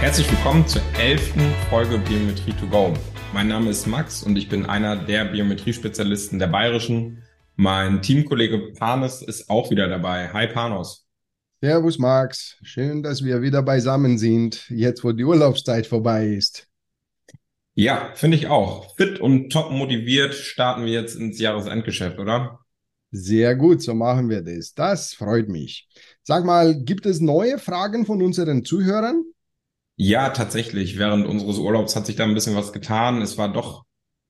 Herzlich willkommen zur elften Folge Biometrie to go. Mein Name ist Max und ich bin einer der Biometrie-Spezialisten der Bayerischen. Mein Teamkollege Panos ist auch wieder dabei. Hi Panos. Servus Max, schön, dass wir wieder beisammen sind, jetzt wo die Urlaubszeit vorbei ist. Ja, finde ich auch. Fit und top motiviert starten wir jetzt ins Jahresendgeschäft, oder? Sehr gut, so machen wir das. Das freut mich. Sag mal, gibt es neue Fragen von unseren Zuhörern? Ja, tatsächlich. Während unseres Urlaubs hat sich da ein bisschen was getan. Es war doch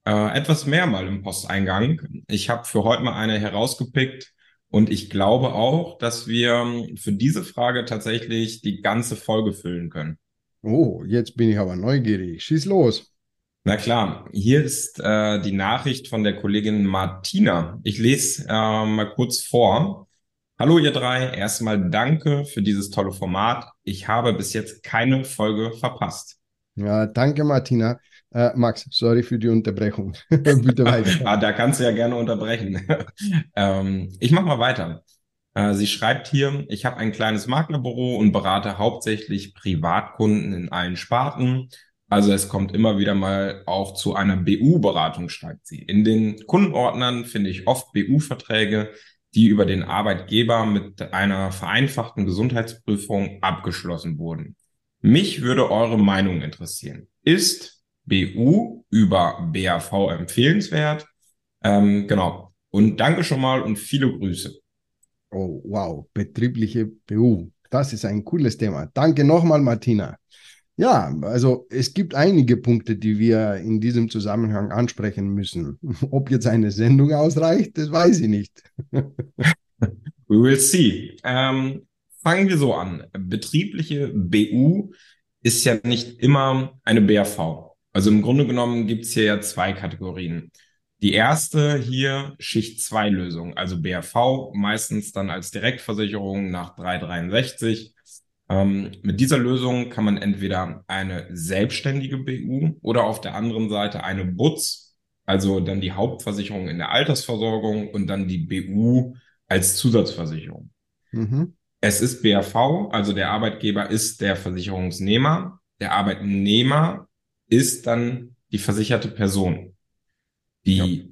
äh, etwas mehr mal im Posteingang. Ich habe für heute mal eine herausgepickt und ich glaube auch, dass wir für diese Frage tatsächlich die ganze Folge füllen können. Oh, jetzt bin ich aber neugierig. Schieß los. Na klar, hier ist äh, die Nachricht von der Kollegin Martina. Ich lese äh, mal kurz vor. Hallo ihr drei, erstmal danke für dieses tolle Format. Ich habe bis jetzt keine Folge verpasst. Ja, danke Martina. Äh, Max, sorry für die Unterbrechung. Bitte weiter. ah, da kannst du ja gerne unterbrechen. ähm, ich mache mal weiter. Äh, sie schreibt hier, ich habe ein kleines Maklerbüro und berate hauptsächlich Privatkunden in allen Sparten. Also es kommt immer wieder mal auch zu einer BU-Beratung, schreibt sie. In den Kundenordnern finde ich oft BU-Verträge, die über den Arbeitgeber mit einer vereinfachten Gesundheitsprüfung abgeschlossen wurden. Mich würde eure Meinung interessieren. Ist BU über BAV empfehlenswert? Ähm, genau. Und danke schon mal und viele Grüße. Oh, wow. Betriebliche BU. Das ist ein cooles Thema. Danke nochmal, Martina. Ja, also es gibt einige Punkte, die wir in diesem Zusammenhang ansprechen müssen. Ob jetzt eine Sendung ausreicht, das weiß ich nicht. We will see. Ähm, fangen wir so an. Betriebliche BU ist ja nicht immer eine BAV. Also im Grunde genommen gibt es hier ja zwei Kategorien. Die erste hier Schicht 2 Lösung, also BAV, meistens dann als Direktversicherung nach 363 ähm, mit dieser Lösung kann man entweder eine selbstständige BU oder auf der anderen Seite eine BUTZ, also dann die Hauptversicherung in der Altersversorgung und dann die BU als Zusatzversicherung. Mhm. Es ist BAV, also der Arbeitgeber ist der Versicherungsnehmer, der Arbeitnehmer ist dann die versicherte Person. Die ja.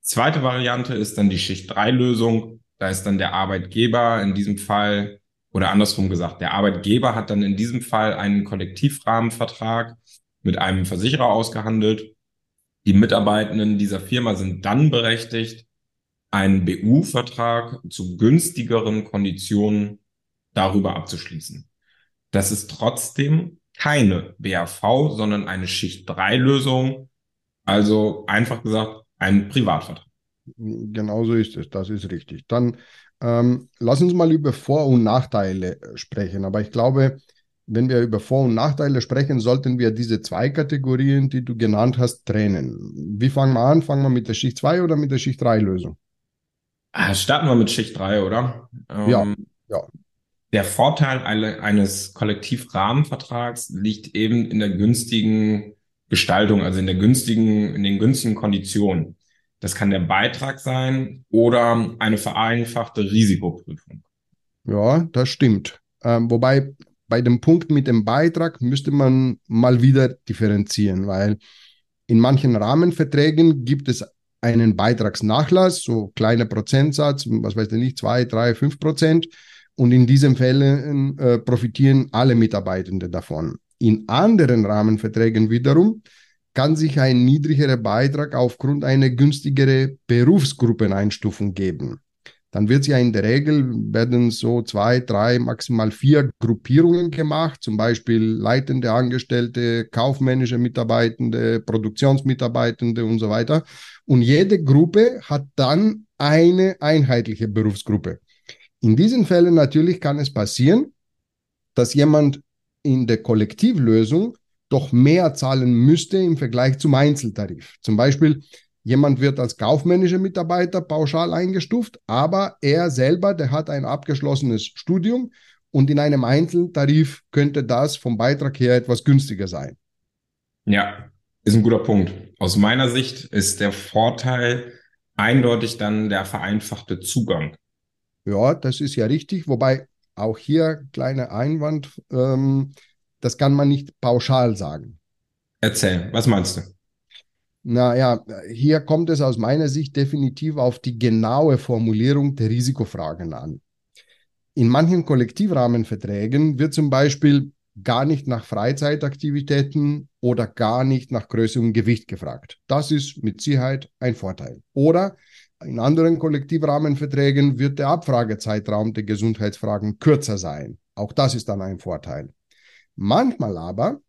zweite Variante ist dann die Schicht 3 Lösung. Da ist dann der Arbeitgeber in diesem Fall oder andersrum gesagt, der Arbeitgeber hat dann in diesem Fall einen Kollektivrahmenvertrag mit einem Versicherer ausgehandelt. Die Mitarbeitenden dieser Firma sind dann berechtigt, einen BU-Vertrag zu günstigeren Konditionen darüber abzuschließen. Das ist trotzdem keine BAV, sondern eine Schicht-3-Lösung. Also einfach gesagt, ein Privatvertrag. Genauso ist es, das ist richtig. Dann ähm, lass uns mal über Vor- und Nachteile äh, sprechen. Aber ich glaube, wenn wir über Vor- und Nachteile sprechen, sollten wir diese zwei Kategorien, die du genannt hast, trennen. Wie fangen wir an? Fangen wir mit der Schicht 2 oder mit der Schicht 3 Lösung? Ah, starten wir mit Schicht 3, oder? Ähm, ja, ja. Der Vorteil eines Kollektivrahmenvertrags liegt eben in der günstigen Gestaltung, also in der günstigen, in den günstigen Konditionen. Das kann der Beitrag sein oder eine vereinfachte Risikoprüfung. Ja, das stimmt. Ähm, wobei bei dem Punkt mit dem Beitrag müsste man mal wieder differenzieren, weil in manchen Rahmenverträgen gibt es einen Beitragsnachlass, so kleiner Prozentsatz, was weiß ich nicht, zwei, drei, fünf Prozent. Und in diesen Fällen äh, profitieren alle Mitarbeitenden davon. In anderen Rahmenverträgen wiederum kann sich ein niedrigerer Beitrag aufgrund einer günstigeren Berufsgruppeneinstufung geben. Dann wird ja in der Regel, werden so zwei, drei, maximal vier Gruppierungen gemacht, zum Beispiel leitende Angestellte, kaufmännische Mitarbeitende, Produktionsmitarbeitende und so weiter. Und jede Gruppe hat dann eine einheitliche Berufsgruppe. In diesen Fällen natürlich kann es passieren, dass jemand in der Kollektivlösung doch mehr zahlen müsste im Vergleich zum Einzeltarif. Zum Beispiel, jemand wird als kaufmännischer Mitarbeiter pauschal eingestuft, aber er selber, der hat ein abgeschlossenes Studium und in einem Einzeltarif könnte das vom Beitrag her etwas günstiger sein. Ja, ist ein guter Punkt. Aus meiner Sicht ist der Vorteil eindeutig dann der vereinfachte Zugang. Ja, das ist ja richtig, wobei auch hier kleiner Einwand, ähm, das kann man nicht pauschal sagen. Erzähl, was meinst du? Naja, hier kommt es aus meiner Sicht definitiv auf die genaue Formulierung der Risikofragen an. In manchen Kollektivrahmenverträgen wird zum Beispiel gar nicht nach Freizeitaktivitäten oder gar nicht nach Größe und Gewicht gefragt. Das ist mit Sicherheit ein Vorteil. Oder in anderen Kollektivrahmenverträgen wird der Abfragezeitraum der Gesundheitsfragen kürzer sein. Auch das ist dann ein Vorteil. Manchmal aber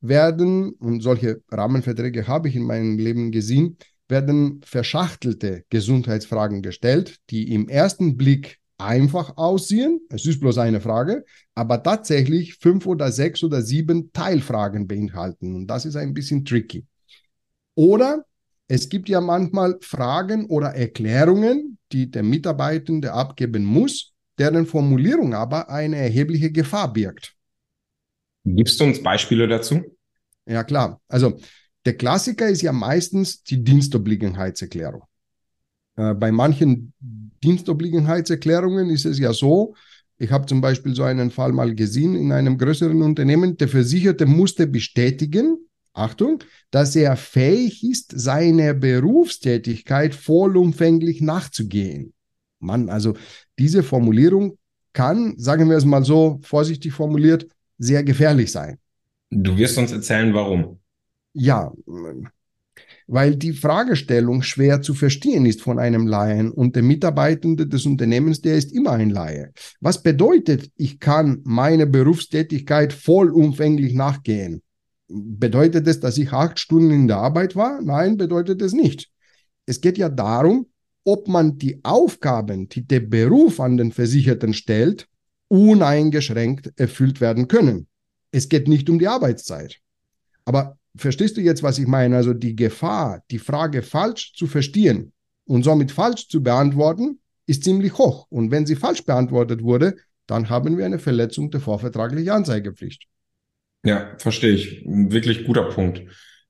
werden, und solche Rahmenverträge habe ich in meinem Leben gesehen, werden verschachtelte Gesundheitsfragen gestellt, die im ersten Blick einfach aussehen. Es ist bloß eine Frage, aber tatsächlich fünf oder sechs oder sieben Teilfragen beinhalten. Und das ist ein bisschen tricky. Oder es gibt ja manchmal Fragen oder Erklärungen, die der Mitarbeitende abgeben muss, deren Formulierung aber eine erhebliche Gefahr birgt. Gibst du uns Beispiele dazu? Ja, klar. Also der Klassiker ist ja meistens die Dienstobliegenheitserklärung. Äh, bei manchen Dienstobliegenheitserklärungen ist es ja so, ich habe zum Beispiel so einen Fall mal gesehen in einem größeren Unternehmen, der Versicherte musste bestätigen, Achtung, dass er fähig ist, seiner Berufstätigkeit vollumfänglich nachzugehen. Mann, also diese Formulierung kann, sagen wir es mal so vorsichtig formuliert, sehr gefährlich sein. Du wirst uns erzählen, warum. Ja, weil die Fragestellung schwer zu verstehen ist von einem Laien und der Mitarbeitende des Unternehmens, der ist immer ein Laie. Was bedeutet, ich kann meine Berufstätigkeit vollumfänglich nachgehen? Bedeutet es, dass ich acht Stunden in der Arbeit war? Nein, bedeutet es nicht. Es geht ja darum, ob man die Aufgaben, die der Beruf an den Versicherten stellt, uneingeschränkt erfüllt werden können. Es geht nicht um die Arbeitszeit. Aber verstehst du jetzt, was ich meine? Also die Gefahr, die Frage falsch zu verstehen und somit falsch zu beantworten, ist ziemlich hoch. Und wenn sie falsch beantwortet wurde, dann haben wir eine Verletzung der vorvertraglichen Anzeigepflicht. Ja, verstehe ich. Ein wirklich guter Punkt.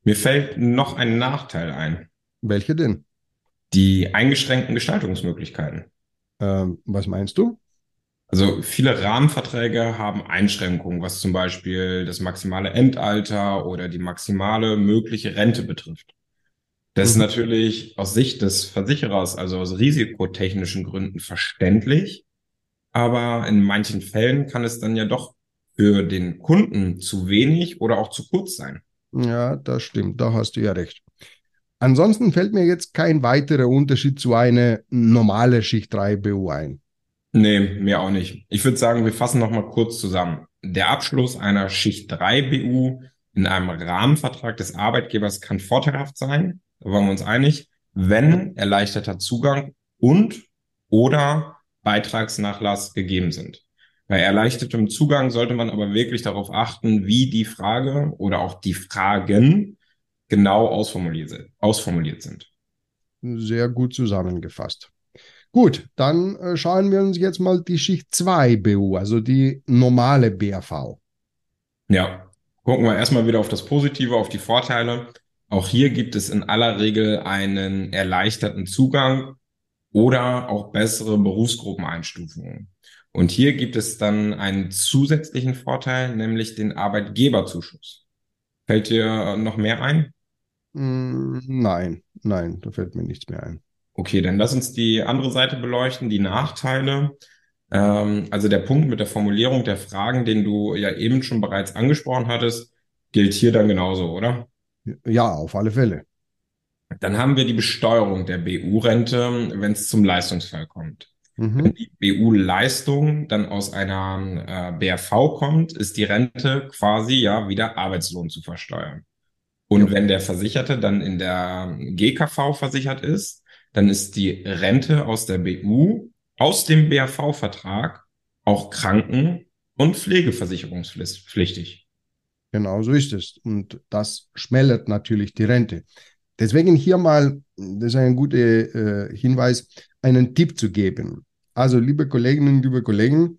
Mir fällt noch ein Nachteil ein. Welche denn? Die eingeschränkten Gestaltungsmöglichkeiten. Ähm, was meinst du? Also viele Rahmenverträge haben Einschränkungen, was zum Beispiel das maximale Endalter oder die maximale mögliche Rente betrifft. Das mhm. ist natürlich aus Sicht des Versicherers, also aus risikotechnischen Gründen verständlich. Aber in manchen Fällen kann es dann ja doch für den Kunden zu wenig oder auch zu kurz sein. Ja, das stimmt, da hast du ja recht. Ansonsten fällt mir jetzt kein weiterer Unterschied zu einer normalen Schicht 3 BU ein. Nee, mir auch nicht. Ich würde sagen, wir fassen nochmal kurz zusammen. Der Abschluss einer Schicht 3 BU in einem Rahmenvertrag des Arbeitgebers kann vorteilhaft sein, da waren wir uns einig, wenn erleichterter Zugang und oder Beitragsnachlass gegeben sind. Bei erleichtertem Zugang sollte man aber wirklich darauf achten, wie die Frage oder auch die Fragen genau ausformuliert, ausformuliert sind. Sehr gut zusammengefasst. Gut, dann äh, schauen wir uns jetzt mal die Schicht 2 BU, also die normale BAV. Ja, gucken wir erstmal wieder auf das Positive, auf die Vorteile. Auch hier gibt es in aller Regel einen erleichterten Zugang oder auch bessere Berufsgruppeneinstufungen. Und hier gibt es dann einen zusätzlichen Vorteil, nämlich den Arbeitgeberzuschuss. Fällt dir noch mehr ein? Mm, nein, nein, da fällt mir nichts mehr ein. Okay, dann lass uns die andere Seite beleuchten, die Nachteile. Ähm, also der Punkt mit der Formulierung der Fragen, den du ja eben schon bereits angesprochen hattest, gilt hier dann genauso, oder? Ja, auf alle Fälle. Dann haben wir die Besteuerung der BU-Rente, wenn es zum Leistungsfall kommt. Mhm. Wenn die BU-Leistung dann aus einer äh, BRV kommt, ist die Rente quasi ja wieder Arbeitslohn zu versteuern. Und ja. wenn der Versicherte dann in der GKV versichert ist, dann ist die Rente aus der BU aus dem BRV-Vertrag auch Kranken- und Pflegeversicherungspflichtig. Genau so ist es. Und das schmälert natürlich die Rente. Deswegen hier mal, das ist ein guter äh, Hinweis, einen Tipp zu geben. Also, liebe Kolleginnen liebe Kollegen,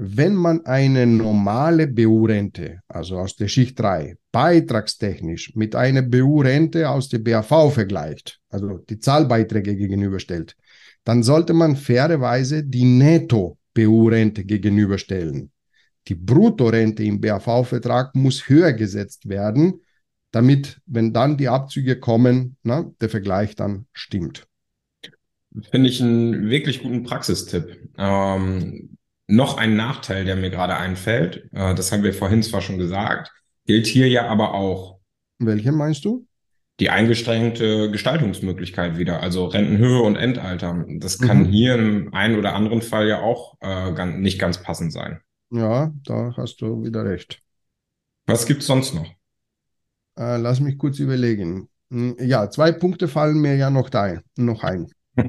wenn man eine normale BU-Rente, also aus der Schicht 3, beitragstechnisch mit einer BU-Rente aus der BAV vergleicht, also die Zahlbeiträge gegenüberstellt, dann sollte man fairerweise die Netto-BU-Rente gegenüberstellen. Die Bruttorente im BAV-Vertrag muss höher gesetzt werden, damit, wenn dann die Abzüge kommen, na, der Vergleich dann stimmt. Finde ich einen wirklich guten Praxistipp. Ähm, noch ein Nachteil, der mir gerade einfällt, äh, das haben wir vorhin zwar schon gesagt, gilt hier ja aber auch. Welche meinst du? Die eingeschränkte Gestaltungsmöglichkeit wieder, also Rentenhöhe und Endalter. Das kann mhm. hier im einen oder anderen Fall ja auch äh, ganz, nicht ganz passend sein. Ja, da hast du wieder recht. Was gibt's sonst noch? Äh, lass mich kurz überlegen. Hm, ja, zwei Punkte fallen mir ja noch, da, noch ein.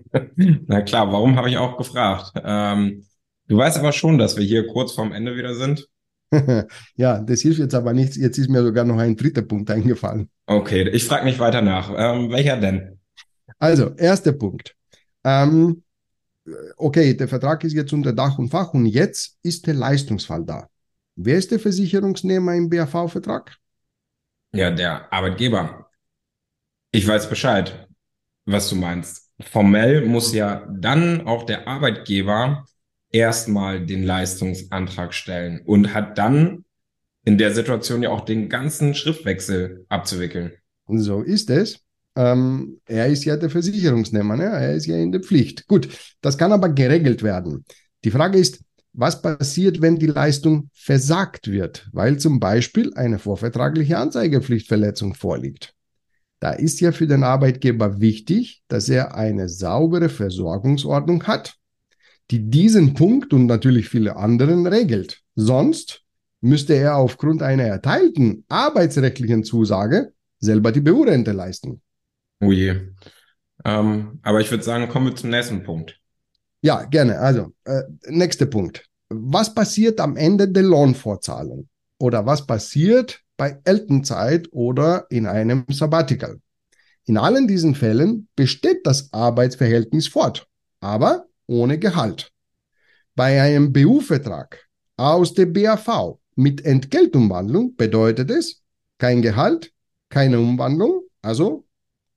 Na klar, warum habe ich auch gefragt? Ähm, du weißt aber schon, dass wir hier kurz vorm Ende wieder sind. ja, das hilft jetzt aber nichts. Jetzt ist mir sogar noch ein dritter Punkt eingefallen. Okay, ich frage nicht weiter nach. Ähm, welcher denn? Also, erster Punkt. Ähm, okay, der Vertrag ist jetzt unter Dach und Fach und jetzt ist der Leistungsfall da. Wer ist der Versicherungsnehmer im BAV-Vertrag? Ja, der Arbeitgeber. Ich weiß Bescheid, was du meinst. Formell muss ja dann auch der Arbeitgeber erstmal den Leistungsantrag stellen und hat dann in der Situation ja auch den ganzen Schriftwechsel abzuwickeln. Und so ist es. Ähm, er ist ja der Versicherungsnehmer, ne? er ist ja in der Pflicht. Gut, das kann aber geregelt werden. Die Frage ist, was passiert, wenn die Leistung versagt wird, weil zum Beispiel eine vorvertragliche Anzeigepflichtverletzung vorliegt. Da ist ja für den Arbeitgeber wichtig, dass er eine saubere Versorgungsordnung hat, die diesen Punkt und natürlich viele anderen regelt. Sonst müsste er aufgrund einer erteilten arbeitsrechtlichen Zusage selber die BU-Rente leisten. Oh je. Ähm, aber ich würde sagen, kommen wir zum nächsten Punkt. Ja, gerne. Also, äh, nächster Punkt. Was passiert am Ende der Lohnfortzahlung? Oder was passiert bei Elternzeit oder in einem Sabbatical? In allen diesen Fällen besteht das Arbeitsverhältnis fort, aber ohne Gehalt. Bei einem BU-Vertrag aus der BAV mit Entgeltumwandlung bedeutet es kein Gehalt, keine Umwandlung, also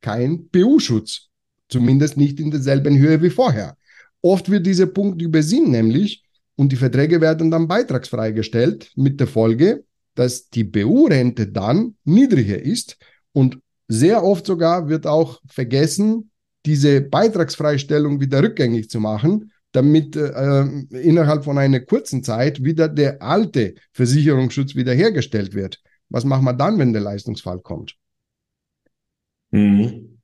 kein BU-Schutz. Zumindest nicht in derselben Höhe wie vorher. Oft wird dieser Punkt übersehen, nämlich, und die Verträge werden dann beitragsfrei gestellt, mit der Folge, dass die BU-Rente dann niedriger ist und sehr oft sogar wird auch vergessen, diese Beitragsfreistellung wieder rückgängig zu machen, damit äh, innerhalb von einer kurzen Zeit wieder der alte Versicherungsschutz wiederhergestellt wird. Was machen wir dann, wenn der Leistungsfall kommt? Mhm.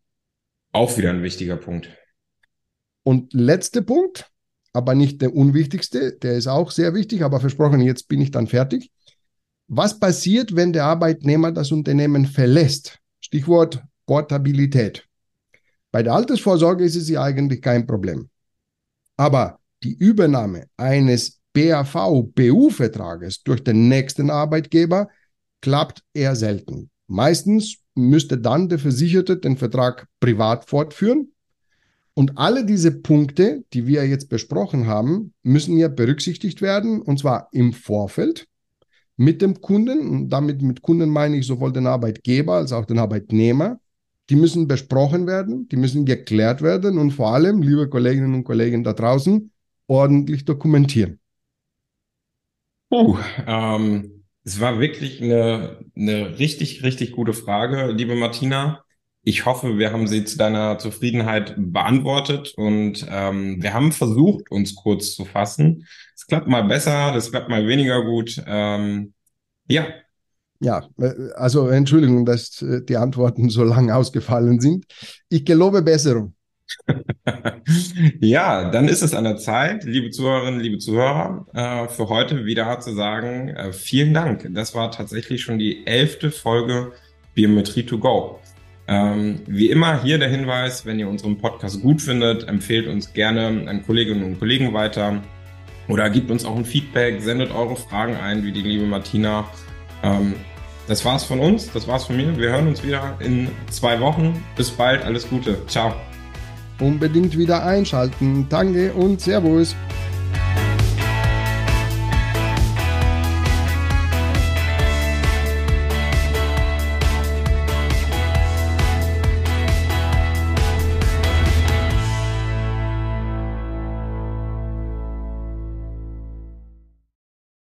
Auch wieder ein wichtiger Punkt. Und letzter Punkt, aber nicht der unwichtigste, der ist auch sehr wichtig, aber versprochen, jetzt bin ich dann fertig. Was passiert, wenn der Arbeitnehmer das Unternehmen verlässt? Stichwort Portabilität. Bei der Altersvorsorge ist es ja eigentlich kein Problem. Aber die Übernahme eines BAV-BU-Vertrages durch den nächsten Arbeitgeber klappt eher selten. Meistens müsste dann der Versicherte den Vertrag privat fortführen. Und alle diese Punkte, die wir jetzt besprochen haben, müssen ja berücksichtigt werden, und zwar im Vorfeld mit dem Kunden. Und damit mit Kunden meine ich sowohl den Arbeitgeber als auch den Arbeitnehmer. Die müssen besprochen werden, die müssen geklärt werden und vor allem, liebe Kolleginnen und Kollegen da draußen, ordentlich dokumentieren. Uh, ähm, es war wirklich eine, eine richtig, richtig gute Frage, liebe Martina. Ich hoffe, wir haben sie zu deiner Zufriedenheit beantwortet und ähm, wir haben versucht, uns kurz zu fassen. Es klappt mal besser, das klappt mal weniger gut. Ähm, ja, ja, äh, also Entschuldigung, dass äh, die Antworten so lang ausgefallen sind. Ich gelobe Besserung. ja, dann ist es an der Zeit, liebe Zuhörerinnen, liebe Zuhörer, äh, für heute wieder zu sagen, vielen Dank. Das war tatsächlich schon die elfte Folge Biometrie to go. Ähm, wie immer hier der Hinweis, wenn ihr unseren Podcast gut findet, empfehlt uns gerne an Kolleginnen und Kollegen weiter oder gebt uns auch ein Feedback, sendet eure Fragen ein, wie die liebe Martina. Ähm, das war's von uns, das war's von mir. Wir hören uns wieder in zwei Wochen. Bis bald, alles Gute. Ciao. Unbedingt wieder einschalten. Danke und Servus.